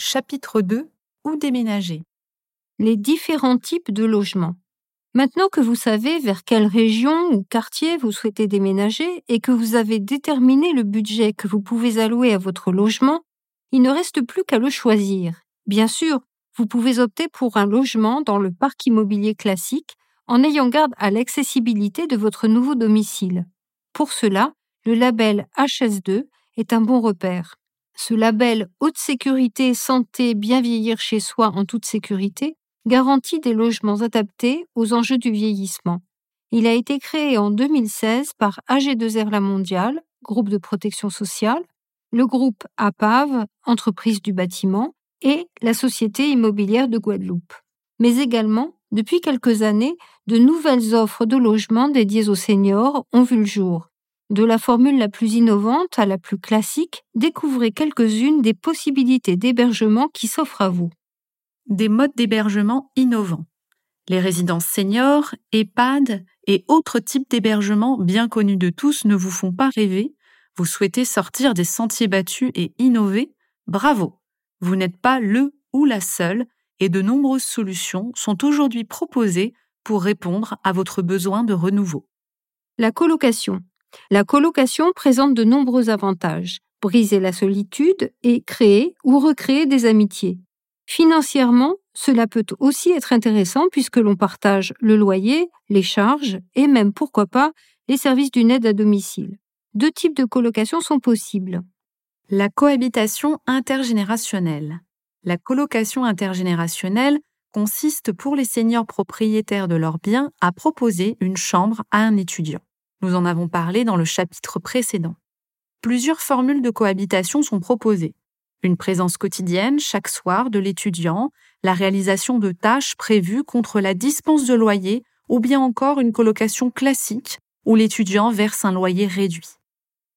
Chapitre 2 Où déménager? Les différents types de logements. Maintenant que vous savez vers quelle région ou quartier vous souhaitez déménager et que vous avez déterminé le budget que vous pouvez allouer à votre logement, il ne reste plus qu'à le choisir. Bien sûr, vous pouvez opter pour un logement dans le parc immobilier classique en ayant garde à l'accessibilité de votre nouveau domicile. Pour cela, le label HS2 est un bon repère. Ce label haute sécurité, santé, bien vieillir chez soi en toute sécurité garantit des logements adaptés aux enjeux du vieillissement. Il a été créé en 2016 par AG2R La Mondiale, groupe de protection sociale, le groupe APAV, entreprise du bâtiment, et la Société immobilière de Guadeloupe. Mais également, depuis quelques années, de nouvelles offres de logements dédiées aux seniors ont vu le jour. De la formule la plus innovante à la plus classique, découvrez quelques-unes des possibilités d'hébergement qui s'offrent à vous. Des modes d'hébergement innovants. Les résidences seniors, EHPAD et autres types d'hébergement bien connus de tous ne vous font pas rêver Vous souhaitez sortir des sentiers battus et innover Bravo Vous n'êtes pas le ou la seule et de nombreuses solutions sont aujourd'hui proposées pour répondre à votre besoin de renouveau. La colocation. La colocation présente de nombreux avantages. Briser la solitude et créer ou recréer des amitiés. Financièrement, cela peut aussi être intéressant puisque l'on partage le loyer, les charges et même, pourquoi pas, les services d'une aide à domicile. Deux types de colocation sont possibles. La cohabitation intergénérationnelle. La colocation intergénérationnelle consiste pour les seniors propriétaires de leurs biens à proposer une chambre à un étudiant. Nous en avons parlé dans le chapitre précédent. Plusieurs formules de cohabitation sont proposées. Une présence quotidienne chaque soir de l'étudiant, la réalisation de tâches prévues contre la dispense de loyer ou bien encore une colocation classique où l'étudiant verse un loyer réduit.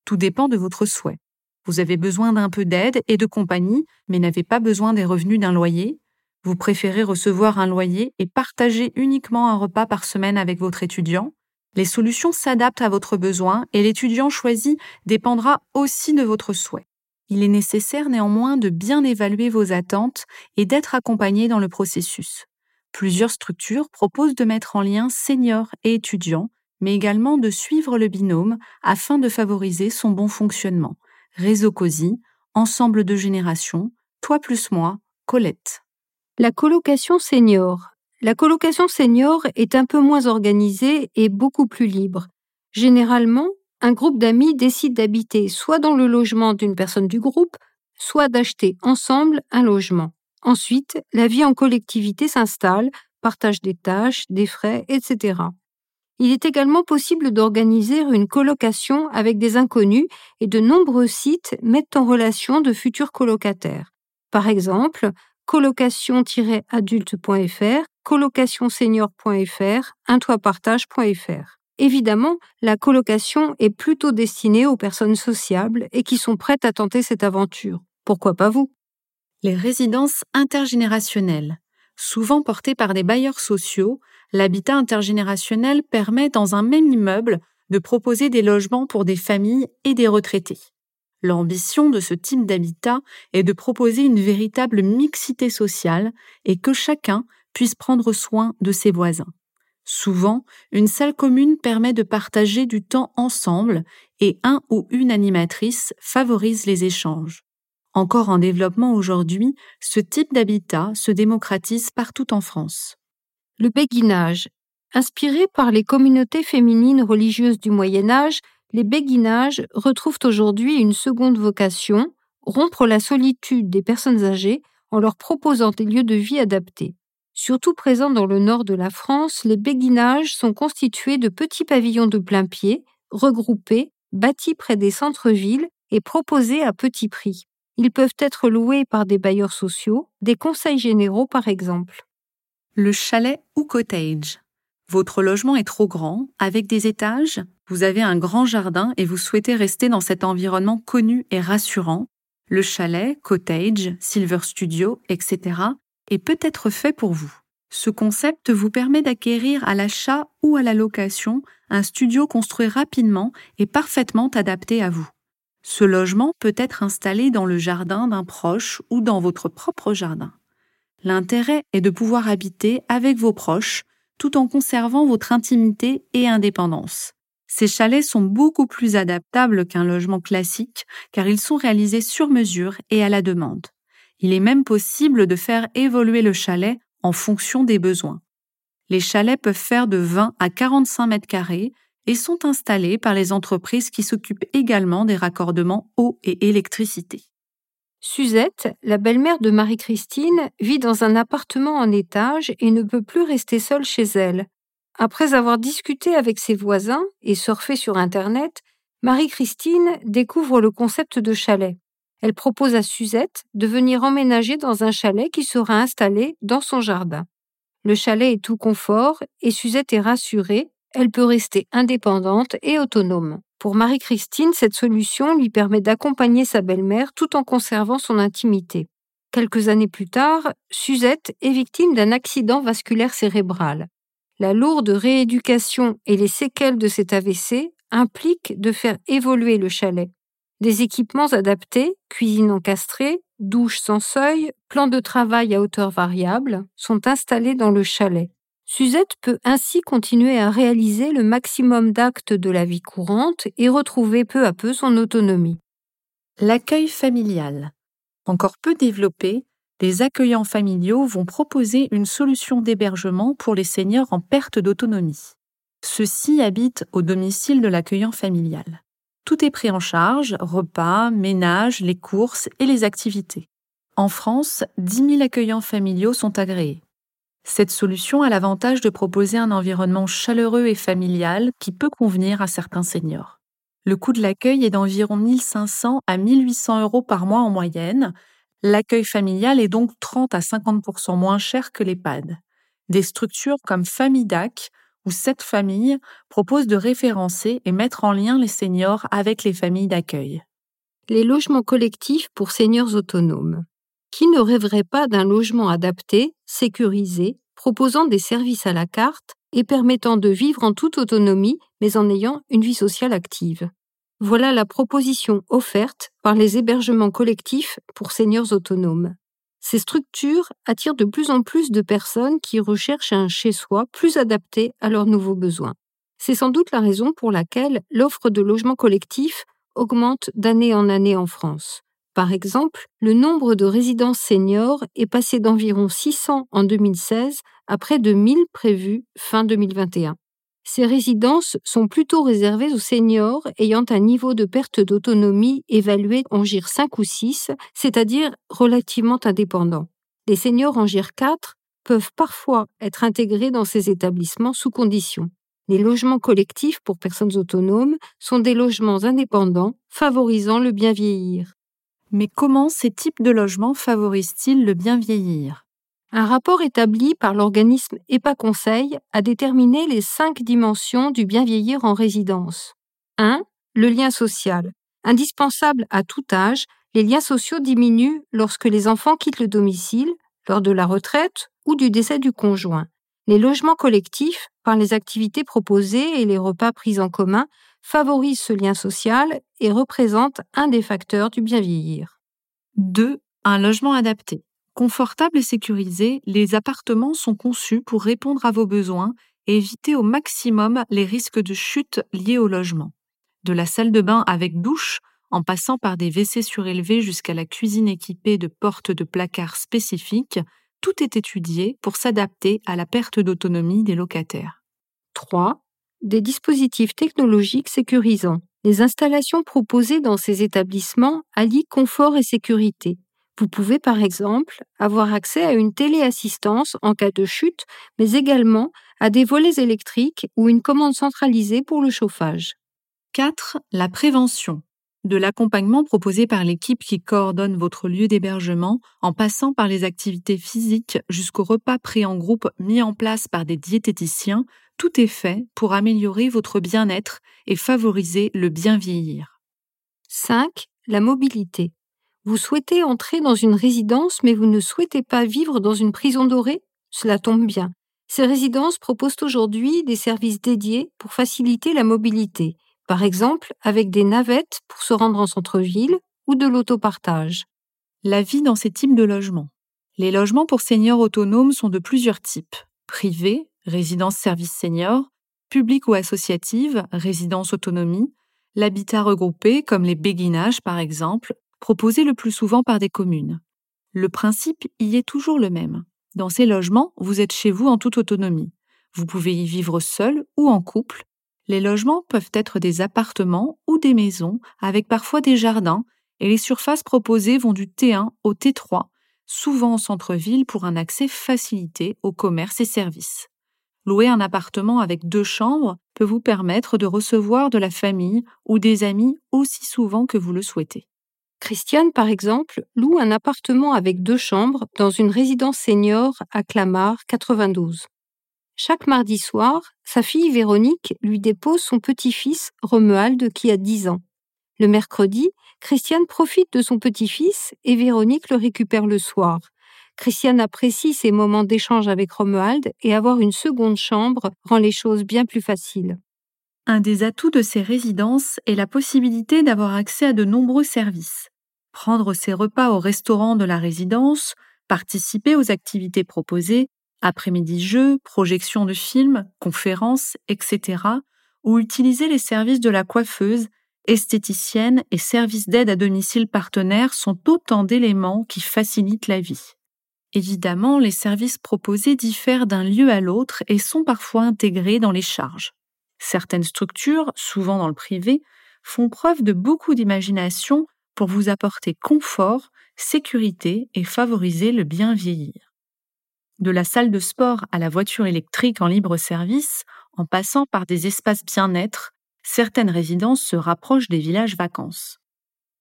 Tout dépend de votre souhait. Vous avez besoin d'un peu d'aide et de compagnie, mais n'avez pas besoin des revenus d'un loyer. Vous préférez recevoir un loyer et partager uniquement un repas par semaine avec votre étudiant. Les solutions s'adaptent à votre besoin et l'étudiant choisi dépendra aussi de votre souhait. Il est nécessaire néanmoins de bien évaluer vos attentes et d'être accompagné dans le processus. Plusieurs structures proposent de mettre en lien seniors et étudiants, mais également de suivre le binôme afin de favoriser son bon fonctionnement. Réseau COSI, Ensemble de générations, Toi plus moi, Colette. La colocation senior. La colocation senior est un peu moins organisée et beaucoup plus libre. Généralement, un groupe d'amis décide d'habiter soit dans le logement d'une personne du groupe, soit d'acheter ensemble un logement. Ensuite, la vie en collectivité s'installe, partage des tâches, des frais, etc. Il est également possible d'organiser une colocation avec des inconnus et de nombreux sites mettent en relation de futurs colocataires. Par exemple, colocation-adulte.fr, colocationsenior.fr, untoitpartage.fr. Évidemment, la colocation est plutôt destinée aux personnes sociables et qui sont prêtes à tenter cette aventure. Pourquoi pas vous? Les résidences intergénérationnelles. Souvent portées par des bailleurs sociaux, l'habitat intergénérationnel permet dans un même immeuble de proposer des logements pour des familles et des retraités. L'ambition de ce type d'habitat est de proposer une véritable mixité sociale et que chacun puisse prendre soin de ses voisins. Souvent, une salle commune permet de partager du temps ensemble et un ou une animatrice favorise les échanges. Encore en développement aujourd'hui, ce type d'habitat se démocratise partout en France. Le béguinage. Inspiré par les communautés féminines religieuses du Moyen Âge, les béguinages retrouvent aujourd'hui une seconde vocation, rompre la solitude des personnes âgées en leur proposant des lieux de vie adaptés. Surtout présents dans le nord de la France, les béguinages sont constitués de petits pavillons de plein pied, regroupés, bâtis près des centres-villes et proposés à petit prix. Ils peuvent être loués par des bailleurs sociaux, des conseils généraux par exemple. Le chalet ou cottage. Votre logement est trop grand, avec des étages, vous avez un grand jardin et vous souhaitez rester dans cet environnement connu et rassurant. Le chalet, cottage, silver studio, etc. est peut-être fait pour vous. Ce concept vous permet d'acquérir à l'achat ou à la location un studio construit rapidement et parfaitement adapté à vous. Ce logement peut être installé dans le jardin d'un proche ou dans votre propre jardin. L'intérêt est de pouvoir habiter avec vos proches tout en conservant votre intimité et indépendance. Ces chalets sont beaucoup plus adaptables qu'un logement classique car ils sont réalisés sur mesure et à la demande. Il est même possible de faire évoluer le chalet en fonction des besoins. Les chalets peuvent faire de 20 à 45 mètres carrés et sont installés par les entreprises qui s'occupent également des raccordements eau et électricité. Suzette, la belle-mère de Marie-Christine, vit dans un appartement en étage et ne peut plus rester seule chez elle. Après avoir discuté avec ses voisins et surfé sur Internet, Marie-Christine découvre le concept de chalet. Elle propose à Suzette de venir emménager dans un chalet qui sera installé dans son jardin. Le chalet est tout confort et Suzette est rassurée, elle peut rester indépendante et autonome. Pour Marie-Christine, cette solution lui permet d'accompagner sa belle-mère tout en conservant son intimité. Quelques années plus tard, Suzette est victime d'un accident vasculaire cérébral. La lourde rééducation et les séquelles de cet AVC impliquent de faire évoluer le chalet. Des équipements adaptés, cuisine encastrée, douche sans seuil, plan de travail à hauteur variable, sont installés dans le chalet. Suzette peut ainsi continuer à réaliser le maximum d'actes de la vie courante et retrouver peu à peu son autonomie. L'accueil familial. Encore peu développé, les accueillants familiaux vont proposer une solution d'hébergement pour les seniors en perte d'autonomie. Ceux-ci habitent au domicile de l'accueillant familial. Tout est pris en charge, repas, ménage, les courses et les activités. En France, 10 000 accueillants familiaux sont agréés. Cette solution a l'avantage de proposer un environnement chaleureux et familial qui peut convenir à certains seniors. Le coût de l'accueil est d'environ 1500 à 1800 euros par mois en moyenne. L'accueil familial est donc 30 à 50% moins cher que l'EHPAD. Des structures comme Famille Ou Cette Famille proposent de référencer et mettre en lien les seniors avec les familles d'accueil. Les logements collectifs pour seniors autonomes. Qui ne rêverait pas d'un logement adapté, sécurisé, proposant des services à la carte et permettant de vivre en toute autonomie mais en ayant une vie sociale active? Voilà la proposition offerte par les hébergements collectifs pour seniors autonomes. Ces structures attirent de plus en plus de personnes qui recherchent un chez-soi plus adapté à leurs nouveaux besoins. C'est sans doute la raison pour laquelle l'offre de logements collectifs augmente d'année en année en France. Par exemple, le nombre de résidences seniors est passé d'environ 600 en 2016 à près de 1000 prévus fin 2021. Ces résidences sont plutôt réservées aux seniors ayant un niveau de perte d'autonomie évalué en GIR 5 ou 6, c'est-à-dire relativement indépendant. Les seniors en GIR 4 peuvent parfois être intégrés dans ces établissements sous conditions. Les logements collectifs pour personnes autonomes sont des logements indépendants favorisant le bien vieillir. Mais comment ces types de logements favorisent-ils le bien vieillir? Un rapport établi par l'organisme EPA Conseil a déterminé les cinq dimensions du bien vieillir en résidence. 1. Le lien social. Indispensable à tout âge, les liens sociaux diminuent lorsque les enfants quittent le domicile, lors de la retraite ou du décès du conjoint. Les logements collectifs, par les activités proposées et les repas pris en commun, favorise ce lien social et représente un des facteurs du bien vieillir. 2. Un logement adapté. Confortable et sécurisé, les appartements sont conçus pour répondre à vos besoins et éviter au maximum les risques de chute liés au logement. De la salle de bain avec douche, en passant par des WC surélevés jusqu'à la cuisine équipée de portes de placards spécifiques, tout est étudié pour s'adapter à la perte d'autonomie des locataires. 3 des dispositifs technologiques sécurisants. Les installations proposées dans ces établissements allient confort et sécurité. Vous pouvez par exemple avoir accès à une téléassistance en cas de chute, mais également à des volets électriques ou une commande centralisée pour le chauffage. 4. La prévention. De l'accompagnement proposé par l'équipe qui coordonne votre lieu d'hébergement en passant par les activités physiques jusqu'au repas pris en groupe mis en place par des diététiciens tout est fait pour améliorer votre bien-être et favoriser le bien vieillir. 5. La mobilité. Vous souhaitez entrer dans une résidence mais vous ne souhaitez pas vivre dans une prison dorée? Cela tombe bien. Ces résidences proposent aujourd'hui des services dédiés pour faciliter la mobilité. par exemple avec des navettes pour se rendre en centre-ville ou de l'autopartage. La vie dans ces types de logements. Les logements pour seniors autonomes sont de plusieurs types. Privés, résidence service senior, public ou associative, résidence autonomie, l'habitat regroupé comme les béguinages par exemple, proposés le plus souvent par des communes. Le principe y est toujours le même. Dans ces logements, vous êtes chez vous en toute autonomie. Vous pouvez y vivre seul ou en couple. Les logements peuvent être des appartements ou des maisons avec parfois des jardins et les surfaces proposées vont du T1 au T3, souvent en centre-ville pour un accès facilité aux commerces et services. Louer un appartement avec deux chambres peut vous permettre de recevoir de la famille ou des amis aussi souvent que vous le souhaitez. Christiane, par exemple, loue un appartement avec deux chambres dans une résidence senior à Clamart, 92. Chaque mardi soir, sa fille Véronique lui dépose son petit-fils Romuald qui a 10 ans. Le mercredi, Christiane profite de son petit-fils et Véronique le récupère le soir. Christiane apprécie ces moments d'échange avec Romuald et avoir une seconde chambre rend les choses bien plus faciles. Un des atouts de ces résidences est la possibilité d'avoir accès à de nombreux services. Prendre ses repas au restaurant de la résidence, participer aux activités proposées, après-midi jeux, projections de films, conférences, etc., ou utiliser les services de la coiffeuse, esthéticienne et services d'aide à domicile partenaires sont autant d'éléments qui facilitent la vie. Évidemment, les services proposés diffèrent d'un lieu à l'autre et sont parfois intégrés dans les charges. Certaines structures, souvent dans le privé, font preuve de beaucoup d'imagination pour vous apporter confort, sécurité et favoriser le bien vieillir. De la salle de sport à la voiture électrique en libre service, en passant par des espaces bien-être, certaines résidences se rapprochent des villages vacances.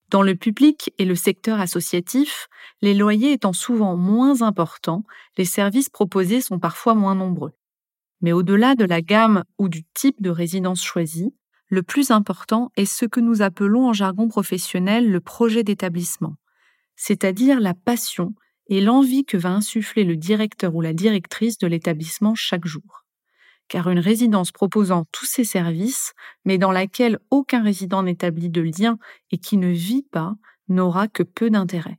Dans le public et le secteur associatif, les loyers étant souvent moins importants, les services proposés sont parfois moins nombreux. Mais au-delà de la gamme ou du type de résidence choisie, le plus important est ce que nous appelons en jargon professionnel le projet d'établissement, c'est-à-dire la passion et l'envie que va insuffler le directeur ou la directrice de l'établissement chaque jour. Car une résidence proposant tous ces services, mais dans laquelle aucun résident n'établit de lien et qui ne vit pas, n'aura que peu d'intérêt.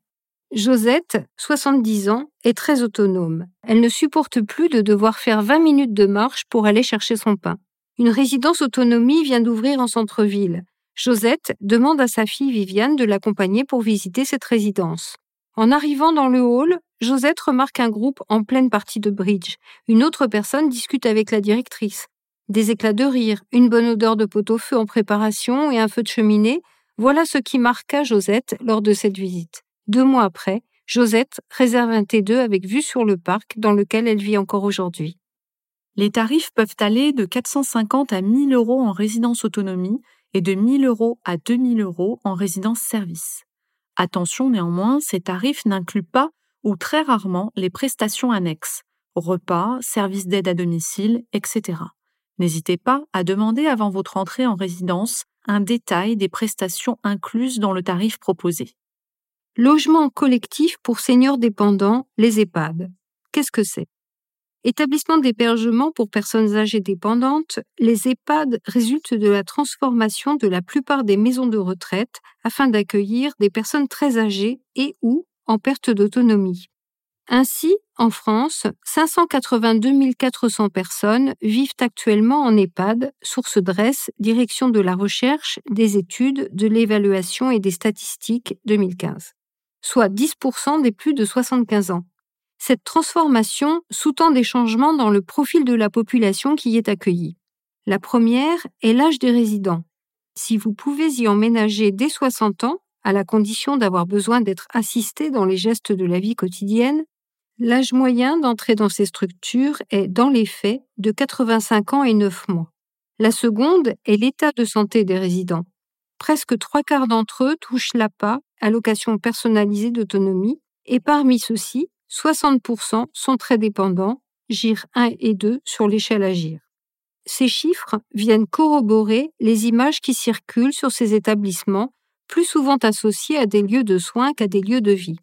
Josette, 70 ans, est très autonome. Elle ne supporte plus de devoir faire 20 minutes de marche pour aller chercher son pain. Une résidence autonomie vient d'ouvrir en centre-ville. Josette demande à sa fille Viviane de l'accompagner pour visiter cette résidence. En arrivant dans le hall, Josette remarque un groupe en pleine partie de bridge. Une autre personne discute avec la directrice. Des éclats de rire, une bonne odeur de pot-au-feu en préparation et un feu de cheminée, voilà ce qui marqua Josette lors de cette visite. Deux mois après, Josette réserve un T2 avec vue sur le parc dans lequel elle vit encore aujourd'hui. Les tarifs peuvent aller de 450 à 1000 euros en résidence autonomie et de 1000 euros à 2000 euros en résidence service. Attention néanmoins, ces tarifs n'incluent pas ou très rarement les prestations annexes, repas, services d'aide à domicile, etc. N'hésitez pas à demander avant votre entrée en résidence un détail des prestations incluses dans le tarif proposé. Logement collectif pour seniors dépendants, les EHPAD. Qu'est-ce que c'est? Établissement d'hébergement pour personnes âgées dépendantes, les EHPAD résultent de la transformation de la plupart des maisons de retraite afin d'accueillir des personnes très âgées et ou en perte d'autonomie. Ainsi, en France, 582 400 personnes vivent actuellement en EHPAD, source DRESS, Direction de la recherche, des études, de l'évaluation et des statistiques 2015 soit 10% des plus de 75 ans. Cette transformation sous-tend des changements dans le profil de la population qui y est accueillie. La première est l'âge des résidents. Si vous pouvez y emménager dès 60 ans, à la condition d'avoir besoin d'être assisté dans les gestes de la vie quotidienne, l'âge moyen d'entrer dans ces structures est, dans les faits, de 85 ans et 9 mois. La seconde est l'état de santé des résidents. Presque trois quarts d'entre eux touchent l'APA, allocation personnalisée d'autonomie, et parmi ceux-ci, 60% sont très dépendants, GIR 1 et 2 sur l'échelle Agir. Ces chiffres viennent corroborer les images qui circulent sur ces établissements, plus souvent associés à des lieux de soins qu'à des lieux de vie.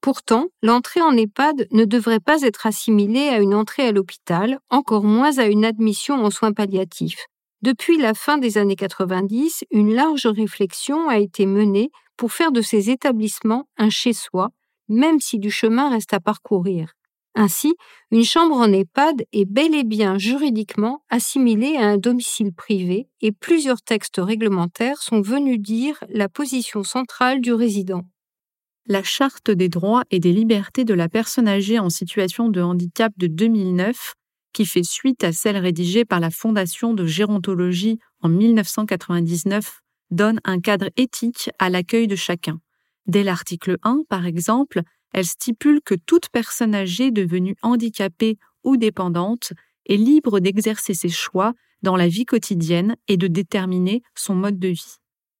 Pourtant, l'entrée en EHPAD ne devrait pas être assimilée à une entrée à l'hôpital, encore moins à une admission en soins palliatifs. Depuis la fin des années 90, une large réflexion a été menée pour faire de ces établissements un chez-soi, même si du chemin reste à parcourir. Ainsi, une chambre en EHPAD est bel et bien juridiquement assimilée à un domicile privé et plusieurs textes réglementaires sont venus dire la position centrale du résident. La Charte des droits et des libertés de la personne âgée en situation de handicap de 2009 qui fait suite à celle rédigée par la Fondation de gérontologie en 1999, donne un cadre éthique à l'accueil de chacun. Dès l'article 1, par exemple, elle stipule que toute personne âgée devenue handicapée ou dépendante est libre d'exercer ses choix dans la vie quotidienne et de déterminer son mode de vie.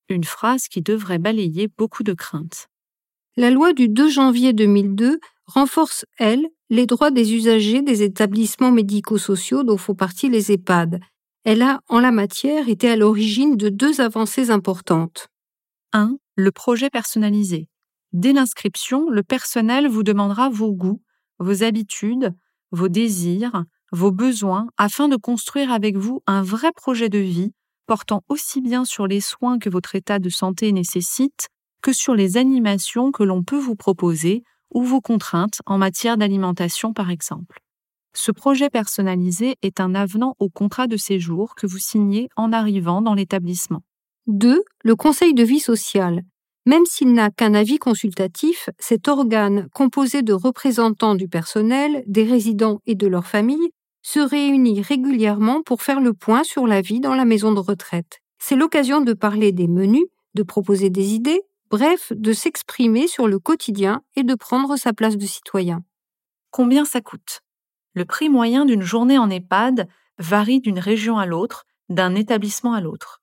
Une phrase qui devrait balayer beaucoup de craintes. La loi du 2 janvier 2002 renforce, elle, les droits des usagers des établissements médico-sociaux dont font partie les EHPAD. Elle a, en la matière, été à l'origine de deux avancées importantes. 1. Le projet personnalisé. Dès l'inscription, le personnel vous demandera vos goûts, vos habitudes, vos désirs, vos besoins afin de construire avec vous un vrai projet de vie portant aussi bien sur les soins que votre état de santé nécessite que sur les animations que l'on peut vous proposer ou vos contraintes en matière d'alimentation par exemple. Ce projet personnalisé est un avenant au contrat de séjour que vous signez en arrivant dans l'établissement. 2. Le conseil de vie sociale. Même s'il n'a qu'un avis consultatif, cet organe composé de représentants du personnel, des résidents et de leurs familles se réunit régulièrement pour faire le point sur la vie dans la maison de retraite. C'est l'occasion de parler des menus, de proposer des idées, bref, de s'exprimer sur le quotidien et de prendre sa place de citoyen. Combien ça coûte? Le prix moyen d'une journée en EHPAD varie d'une région à l'autre, d'un établissement à l'autre.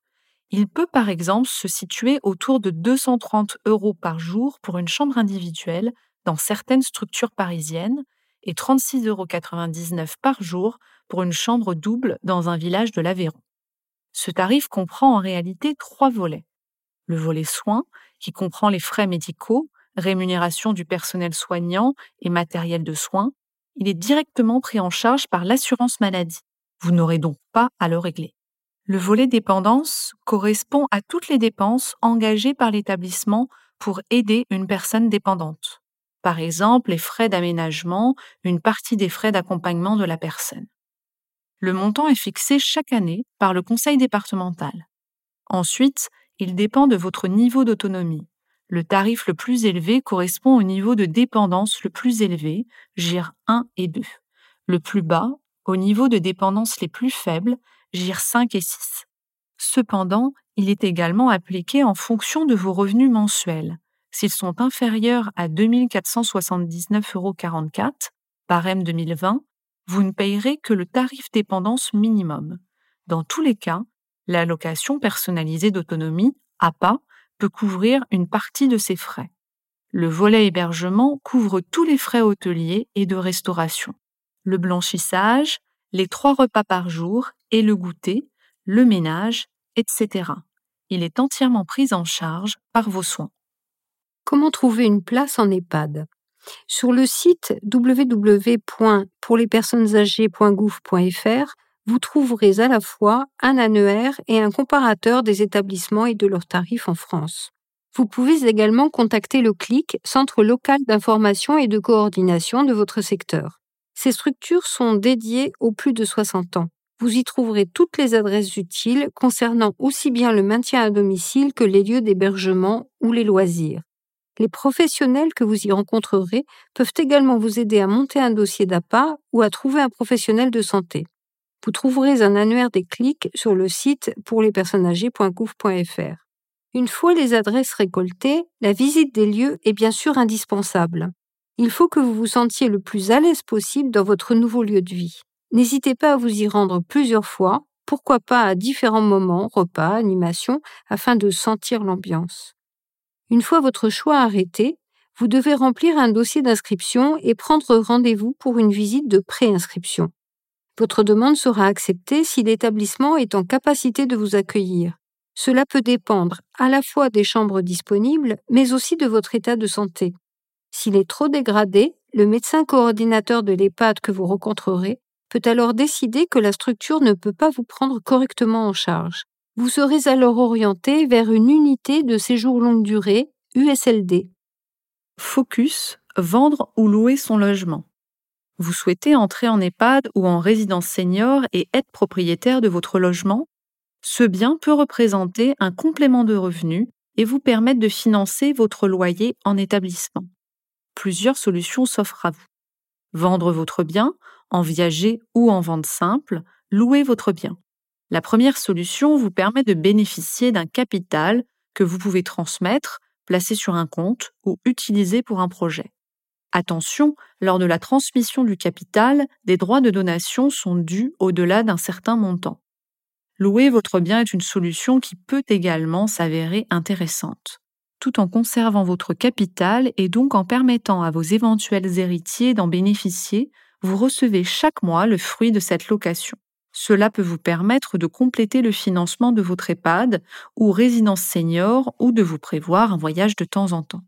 Il peut par exemple se situer autour de 230 euros par jour pour une chambre individuelle dans certaines structures parisiennes et 36,99 euros par jour pour une chambre double dans un village de l'Aveyron. Ce tarif comprend en réalité trois volets. Le volet soins, qui comprend les frais médicaux, rémunération du personnel soignant et matériel de soins, il est directement pris en charge par l'assurance maladie. Vous n'aurez donc pas à le régler. Le volet dépendance correspond à toutes les dépenses engagées par l'établissement pour aider une personne dépendante. Par exemple, les frais d'aménagement, une partie des frais d'accompagnement de la personne. Le montant est fixé chaque année par le conseil départemental. Ensuite, il dépend de votre niveau d'autonomie. Le tarif le plus élevé correspond au niveau de dépendance le plus élevé, GIR 1 et 2. Le plus bas, au niveau de dépendance les plus faibles, GIR 5 et 6. Cependant, il est également appliqué en fonction de vos revenus mensuels. S'ils sont inférieurs à 2479,44 euros, barème 2020, vous ne payerez que le tarif dépendance minimum. Dans tous les cas, L'allocation personnalisée d'autonomie, APA, peut couvrir une partie de ces frais. Le volet hébergement couvre tous les frais hôteliers et de restauration. Le blanchissage, les trois repas par jour et le goûter, le ménage, etc. Il est entièrement pris en charge par vos soins. Comment trouver une place en EHPAD? Sur le site www.pourlespersonnesâgées.gouv.fr, vous trouverez à la fois un annuaire et un comparateur des établissements et de leurs tarifs en France. Vous pouvez également contacter le CLIC, Centre local d'information et de coordination de votre secteur. Ces structures sont dédiées aux plus de 60 ans. Vous y trouverez toutes les adresses utiles concernant aussi bien le maintien à domicile que les lieux d'hébergement ou les loisirs. Les professionnels que vous y rencontrerez peuvent également vous aider à monter un dossier d'appât ou à trouver un professionnel de santé. Vous trouverez un annuaire des clics sur le site pour les Une fois les adresses récoltées, la visite des lieux est bien sûr indispensable. Il faut que vous vous sentiez le plus à l'aise possible dans votre nouveau lieu de vie. N'hésitez pas à vous y rendre plusieurs fois, pourquoi pas à différents moments, repas, animations, afin de sentir l'ambiance. Une fois votre choix arrêté, vous devez remplir un dossier d'inscription et prendre rendez-vous pour une visite de préinscription. Votre demande sera acceptée si l'établissement est en capacité de vous accueillir. Cela peut dépendre à la fois des chambres disponibles, mais aussi de votre état de santé. S'il est trop dégradé, le médecin coordinateur de l'EHPAD que vous rencontrerez alors décider que la structure ne peut pas vous prendre correctement en charge. Vous serez alors orienté vers une unité de séjour longue durée, USLD. Focus, vendre ou louer son logement. Vous souhaitez entrer en EHPAD ou en résidence senior et être propriétaire de votre logement? Ce bien peut représenter un complément de revenus et vous permettre de financer votre loyer en établissement. Plusieurs solutions s'offrent à vous. Vendre votre bien, en viager ou en vente simple, louer votre bien. La première solution vous permet de bénéficier d'un capital que vous pouvez transmettre, placer sur un compte ou utiliser pour un projet. Attention, lors de la transmission du capital, des droits de donation sont dus au-delà d'un certain montant. Louer votre bien est une solution qui peut également s'avérer intéressante, tout en conservant votre capital et donc en permettant à vos éventuels héritiers d'en bénéficier, vous recevez chaque mois le fruit de cette location. Cela peut vous permettre de compléter le financement de votre EHPAD ou résidence senior ou de vous prévoir un voyage de temps en temps.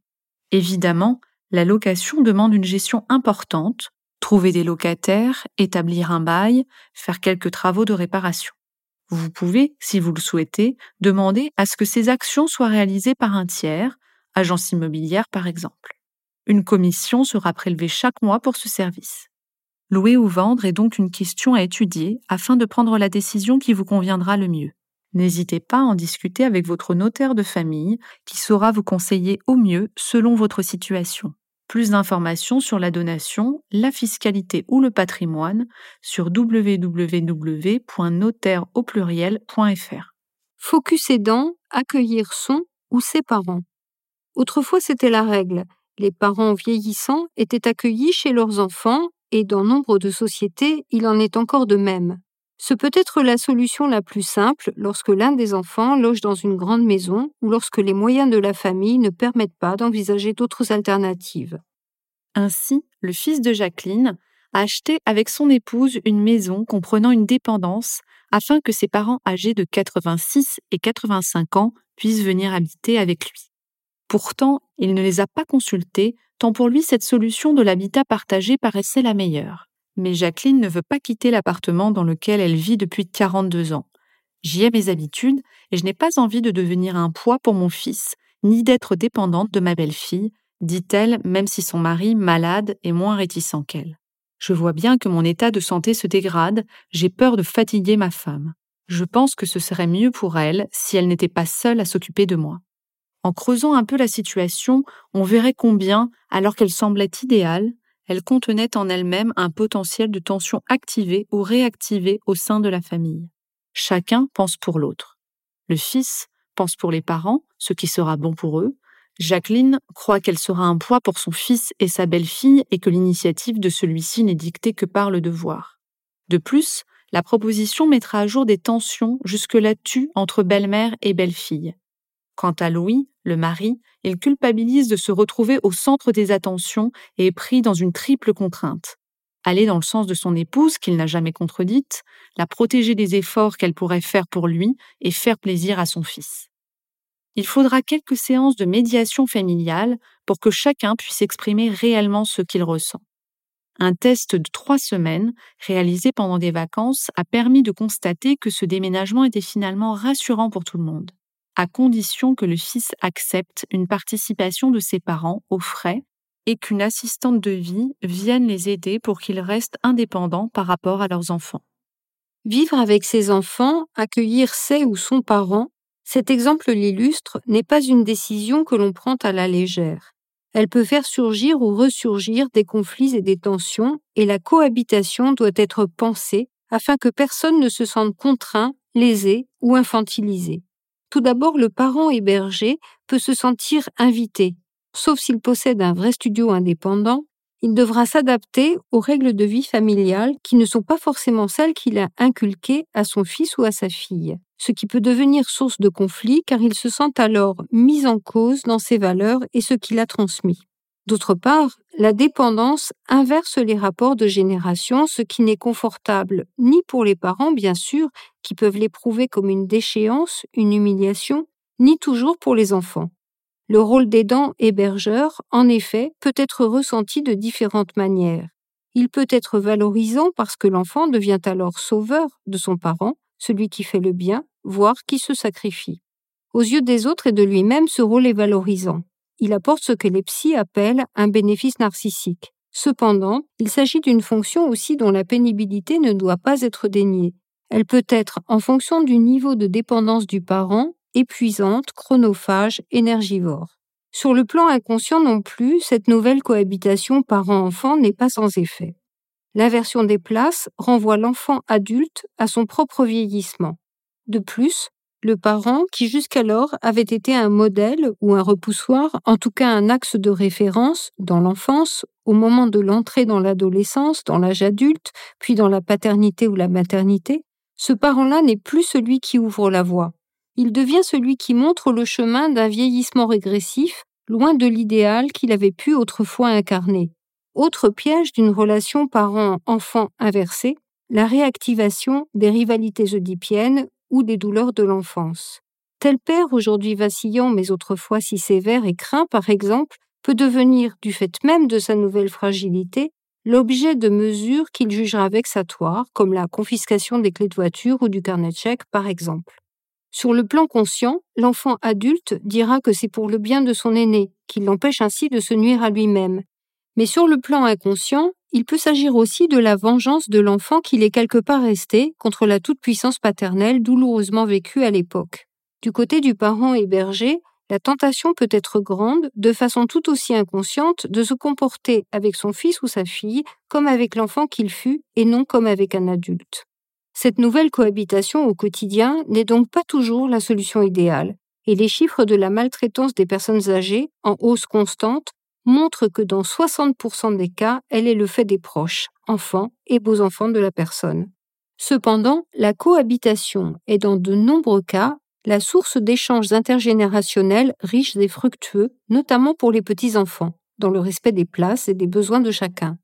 Évidemment, la location demande une gestion importante, trouver des locataires, établir un bail, faire quelques travaux de réparation. Vous pouvez, si vous le souhaitez, demander à ce que ces actions soient réalisées par un tiers, agence immobilière par exemple. Une commission sera prélevée chaque mois pour ce service. Louer ou vendre est donc une question à étudier afin de prendre la décision qui vous conviendra le mieux. N'hésitez pas à en discuter avec votre notaire de famille qui saura vous conseiller au mieux selon votre situation. Plus d'informations sur la donation, la fiscalité ou le patrimoine sur www.notaire.fr. Focus aidant, accueillir son ou ses parents. Autrefois, c'était la règle. Les parents vieillissants étaient accueillis chez leurs enfants et dans nombre de sociétés, il en est encore de même. Ce peut être la solution la plus simple lorsque l'un des enfants loge dans une grande maison ou lorsque les moyens de la famille ne permettent pas d'envisager d'autres alternatives. Ainsi, le fils de Jacqueline a acheté avec son épouse une maison comprenant une dépendance afin que ses parents âgés de 86 et 85 ans puissent venir habiter avec lui. Pourtant, il ne les a pas consultés, tant pour lui cette solution de l'habitat partagé paraissait la meilleure. Mais Jacqueline ne veut pas quitter l'appartement dans lequel elle vit depuis 42 ans. J'y ai mes habitudes et je n'ai pas envie de devenir un poids pour mon fils, ni d'être dépendante de ma belle-fille, dit-elle, même si son mari, malade, est moins réticent qu'elle. Je vois bien que mon état de santé se dégrade, j'ai peur de fatiguer ma femme. Je pense que ce serait mieux pour elle si elle n'était pas seule à s'occuper de moi. En creusant un peu la situation, on verrait combien, alors qu'elle semblait idéale, elle contenait en elle-même un potentiel de tension activée ou réactivée au sein de la famille. Chacun pense pour l'autre. Le fils pense pour les parents, ce qui sera bon pour eux. Jacqueline croit qu'elle sera un poids pour son fils et sa belle-fille et que l'initiative de celui-ci n'est dictée que par le devoir. De plus, la proposition mettra à jour des tensions jusque-là tues entre belle-mère et belle-fille. Quant à Louis, le mari, il culpabilise de se retrouver au centre des attentions et est pris dans une triple contrainte. Aller dans le sens de son épouse, qu'il n'a jamais contredite, la protéger des efforts qu'elle pourrait faire pour lui et faire plaisir à son fils. Il faudra quelques séances de médiation familiale pour que chacun puisse exprimer réellement ce qu'il ressent. Un test de trois semaines, réalisé pendant des vacances, a permis de constater que ce déménagement était finalement rassurant pour tout le monde à condition que le fils accepte une participation de ses parents aux frais et qu'une assistante de vie vienne les aider pour qu'ils restent indépendants par rapport à leurs enfants. Vivre avec ses enfants, accueillir ses ou son parent, cet exemple l'illustre, n'est pas une décision que l'on prend à la légère. Elle peut faire surgir ou ressurgir des conflits et des tensions, et la cohabitation doit être pensée afin que personne ne se sente contraint, lésé ou infantilisé. Tout d'abord, le parent hébergé peut se sentir invité. Sauf s'il possède un vrai studio indépendant, il devra s'adapter aux règles de vie familiale qui ne sont pas forcément celles qu'il a inculquées à son fils ou à sa fille, ce qui peut devenir source de conflit car il se sent alors mis en cause dans ses valeurs et ce qu'il a transmis. D'autre part, la dépendance inverse les rapports de génération, ce qui n'est confortable ni pour les parents, bien sûr, qui peuvent l'éprouver comme une déchéance, une humiliation, ni toujours pour les enfants. Le rôle d'aidant hébergeur, en effet, peut être ressenti de différentes manières. Il peut être valorisant parce que l'enfant devient alors sauveur de son parent, celui qui fait le bien, voire qui se sacrifie. Aux yeux des autres et de lui-même, ce rôle est valorisant. Il apporte ce que les psys appellent un bénéfice narcissique. Cependant, il s'agit d'une fonction aussi dont la pénibilité ne doit pas être déniée. Elle peut être, en fonction du niveau de dépendance du parent, épuisante, chronophage, énergivore. Sur le plan inconscient non plus, cette nouvelle cohabitation parent-enfant n'est pas sans effet. L'inversion des places renvoie l'enfant adulte à son propre vieillissement. De plus, le parent, qui jusqu'alors avait été un modèle ou un repoussoir, en tout cas un axe de référence dans l'enfance, au moment de l'entrée dans l'adolescence, dans l'âge adulte, puis dans la paternité ou la maternité, ce parent-là n'est plus celui qui ouvre la voie. Il devient celui qui montre le chemin d'un vieillissement régressif, loin de l'idéal qu'il avait pu autrefois incarner. Autre piège d'une relation parent-enfant inversée, la réactivation des rivalités oedipiennes ou des douleurs de l'enfance. Tel père, aujourd'hui vacillant mais autrefois si sévère et craint, par exemple, peut devenir, du fait même de sa nouvelle fragilité, l'objet de mesures qu'il jugera vexatoires, comme la confiscation des clés de voiture ou du carnet de chèques, par exemple. Sur le plan conscient, l'enfant adulte dira que c'est pour le bien de son aîné, qu'il l'empêche ainsi de se nuire à lui-même. Mais sur le plan inconscient, il peut s'agir aussi de la vengeance de l'enfant qu'il est quelque part resté contre la toute-puissance paternelle douloureusement vécue à l'époque. Du côté du parent hébergé, la tentation peut être grande, de façon tout aussi inconsciente, de se comporter avec son fils ou sa fille comme avec l'enfant qu'il fut et non comme avec un adulte. Cette nouvelle cohabitation au quotidien n'est donc pas toujours la solution idéale, et les chiffres de la maltraitance des personnes âgées, en hausse constante, montre que dans 60% des cas, elle est le fait des proches, enfants et beaux-enfants de la personne. Cependant, la cohabitation est dans de nombreux cas la source d'échanges intergénérationnels riches et fructueux, notamment pour les petits-enfants, dans le respect des places et des besoins de chacun.